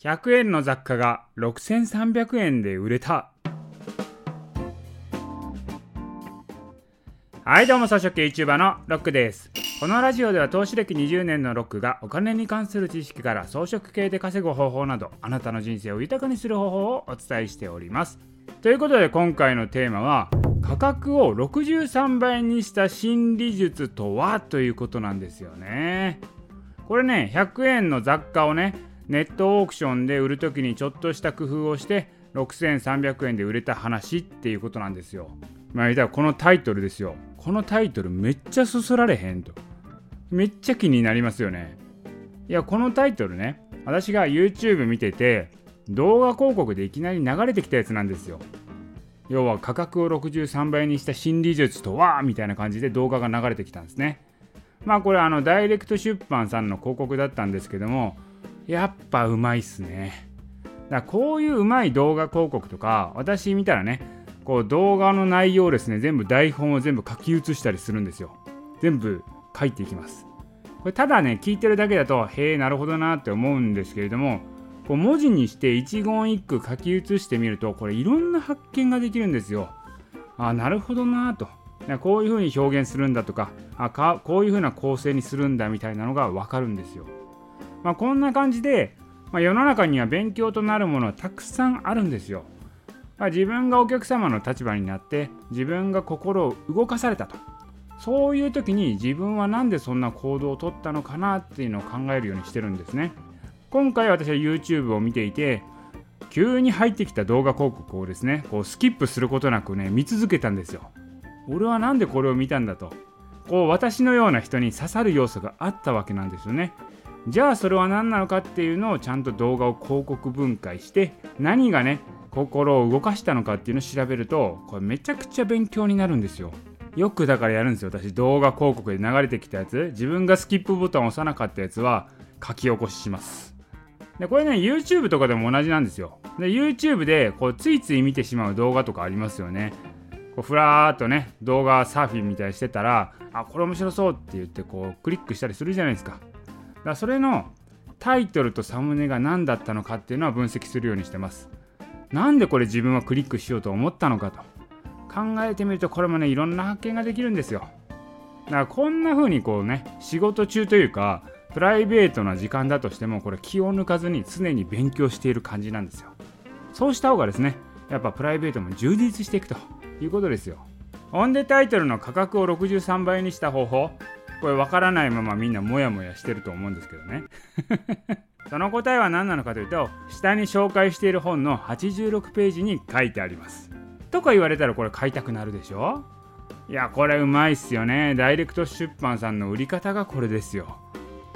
100円の雑貨が6300円で売れた。はいどうも草食系 YouTuber のロックです。このラジオでは投資歴20年のロックがお金に関する知識から装飾系で稼ぐ方法などあなたの人生を豊かにする方法をお伝えしております。ということで今回のテーマは価格を63倍にした心理術とは？ということなんですよね。これね100円の雑貨をねネットオークションで売る時にちょっとした工夫をして6300円で売れた話っていうことなんですよ。まあ言ったらこのタイトルですよ。このタイトルめっちゃそそられへんと。めっちゃ気になりますよね。いやこのタイトルね私が YouTube 見てて動画広告でいきなり流れてきたやつなんですよ。要は価格を63倍にした心理術とはみたいな感じで動画が流れてきたんですね。まあこれあのダイレクト出版さんの広告だったんですけどもやっぱうまいっすね。だこういううまい動画広告とか私見たらねこう動画の内容をですね全部台本を全部書き写したりするんですよ。全部書いていきます。これただね聞いてるだけだとへえなるほどなって思うんですけれどもこう文字にして一言一句書き写してみるとこれいろんな発見ができるんですよ。あなるほどなと。こういうふうに表現するんだとかあかこういうふうな構成にするんだみたいなのが分かるんですよ。まあ、こんな感じで、まあ、世の中には勉強となるものはたくさんあるんですよ。まあ、自分がお客様の立場になって自分が心を動かされたとそういう時に自分は何でそんな行動をとったのかなっていうのを考えるようにしてるんですね。今回私は YouTube を見ていて急に入ってきた動画広告をですねこうスキップすることなくね見続けたんですよ。俺は何でこれを見たんだとこう私のような人に刺さる要素があったわけなんですよねじゃあそれは何なのかっていうのをちゃんと動画を広告分解して何がね心を動かしたのかっていうのを調べるとこれめちゃくちゃ勉強になるんですよ。よくだからやるんですよ。私動画広告で流れてきたやつ。自分がスキップボタンを押さなかったやつは書き起こしします。でこれね YouTube とかでも同じなんですよ。で YouTube でこうついつい見てしまう動画とかありますよね。こうふらーっとね動画サーフィンみたいにしてたらあこれ面白そうって言ってこうクリックしたりするじゃないですか。だそれのタイトルとサムネが何だったのかっていうのは分析するようにしてます。なんでこれ自分はクリックしようと思ったのかと。考えてみるとこれもねいろんな発見ができるんですよ。だからこんな風にこうね仕事中というかプライベートな時間だとしてもこれ気を抜かずに常に勉強している感じなんですよ。そうした方がですねやっぱプライベートも充実していくということですよ。オンデタイトルの価格を63倍にした方法。これ分からないままみんなモヤモヤしてると思うんですけどね。その答えは何なのかというと下に紹介している本の86ページに書いてあります。とか言われたらこれ買いたくなるでしょ？いやこれうまいっすよね。ダイレクト出版さんの売り方がこれですよ。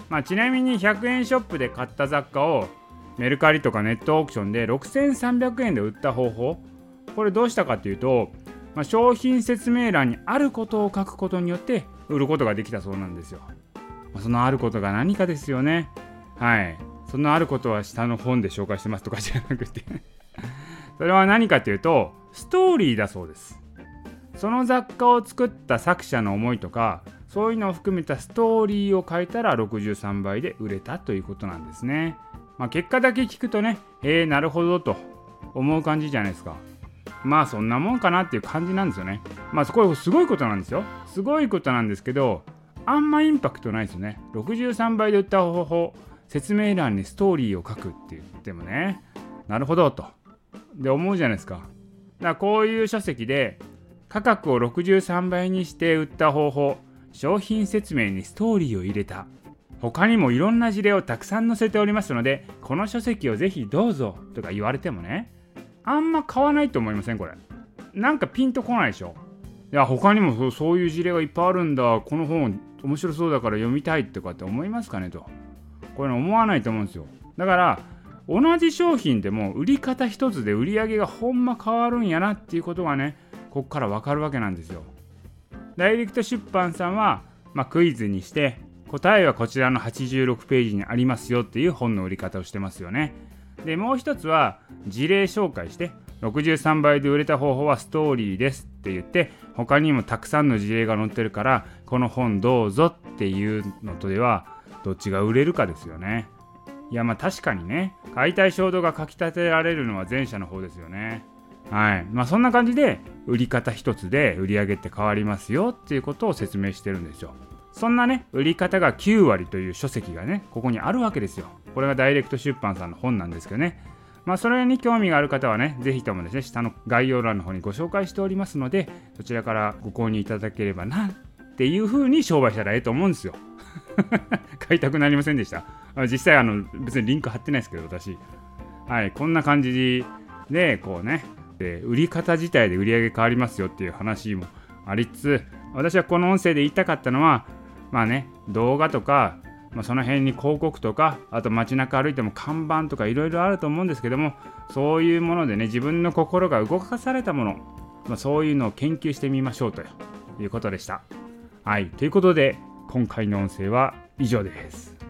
まあ、ちなみに100円ショップで買った雑貨をメルカリとかネットオークションで6300円で売った方法これどうしたかっていうとまあ、商品説明欄にあることを書くことによって売ることができたそうなんですよ。そのあることが何かですよね。はい。そのあることは下の本で紹介してますとかじゃなくて それは何かというと、ストーリーだそうです。その雑貨を作った作者の思いとか、そういうのを含めたストーリーを書いたら63倍で売れたということなんですね。まあ、結果だけ聞くとね、えー、なるほどと思う感じじゃないですか。まあそんなもんかなっていう感じなんですよね。まあそこすごいことなんですよ。すごいことなんですけど、あんまインパクトないですよね。63倍で売った方法、説明欄にストーリーを書くって言ってもね、なるほどと。で思うじゃないですか。だからこういう書籍で価格を63倍にして売った方法、商品説明にストーリーを入れた。他にもいろんな事例をたくさん載せておりますので、この書籍をぜひどうぞとか言われてもね、あんま買わないと思いませんこれ。なんかピンとこないでしょ。いや他にもそういう事例がいっぱいあるんだ。この本面白そうだから読みたいとかって思いますかねと。これ思わないと思うんですよ。だから同じ商品でも売り方一つで売り上げがほんま変わるんやなっていうことがねこっからわかるわけなんですよ。ダイレクト出版さんは、まあ、クイズにして答えはこちらの86ページにありますよっていう本の売り方をしてますよね。でもう一つは事例紹介して63倍で売れた方法はストーリーですって言って他にもたくさんの事例が載ってるからこの本どうぞっていうのとではどっちが売れるかですよね。いやまあ確かにね解体衝動がかきたてられるのは前者の方ですよね。はい。まあそんな感じで売り方一つで売り上げって変わりますよっていうことを説明してるんですよ。そんなね売り方が9割という書籍がねここにあるわけですよ。これがダイレクト出版さんの本なんですけどね。まあ、それに興味がある方はね、ぜひともですね、下の概要欄の方にご紹介しておりますので、そちらからご購入いただければなっていう風に商売したらええと思うんですよ。買いたくなりませんでした。実際、あの別にリンク貼ってないですけど、私。はい、こんな感じで、こうね、で売り方自体で売り上げ変わりますよっていう話もありつつ、私はこの音声で言いたかったのは、まあね、動画とかまあ、その辺に広告とかあと街中歩いても看板とかいろいろあると思うんですけどもそういうものでね自分の心が動かされたもの、まあ、そういうのを研究してみましょうということでした。はいということで今回の音声は以上です。